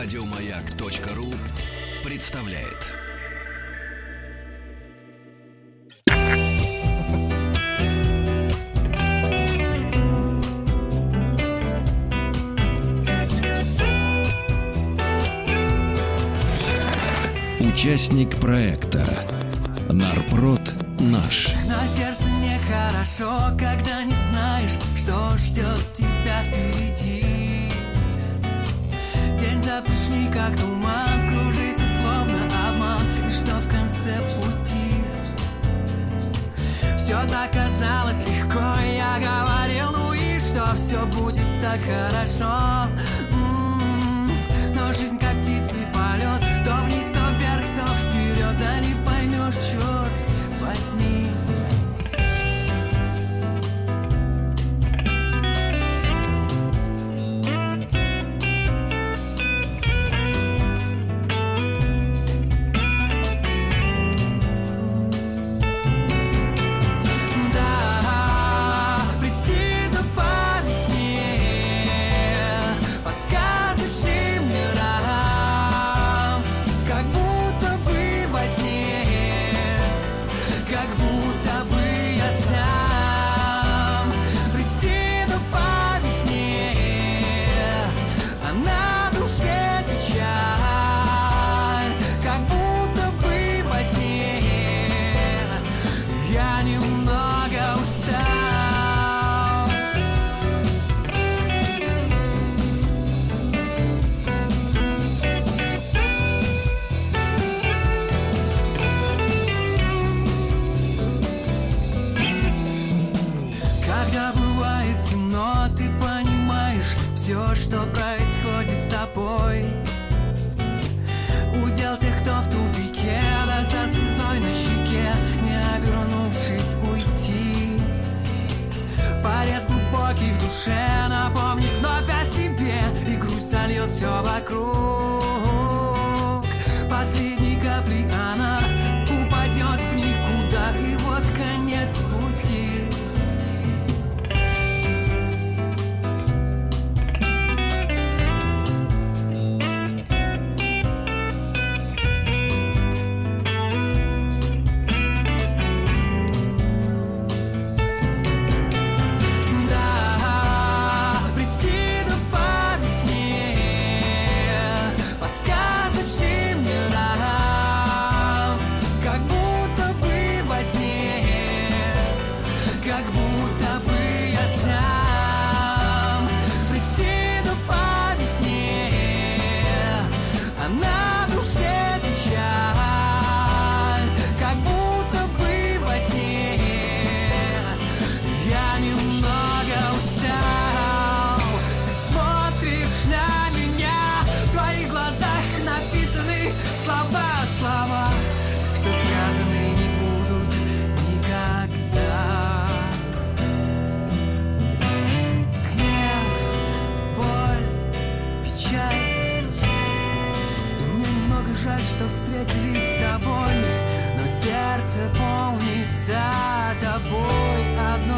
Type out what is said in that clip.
Радиомаяк.ру представляет. Участник проекта Нарпрод наш. На сердце нехорошо, когда не знаешь, что ждет тебя завтрашний, как туман, кружится словно обман, и что в конце пути. Все так казалось легко, я говорил, ну и что, все будет так хорошо. Все, что происходит с тобой. Удел тех, кто в тупике, да со слезой на щеке, не обернувшись уйти. Порез глубокий в душе, напомнить вновь о себе, и грусть зальет все вокруг. Последней капли она упадет в никуда, и вот конец пути. Как будто что встретились с тобой Но сердце полнится тобой одной